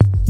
Podcast.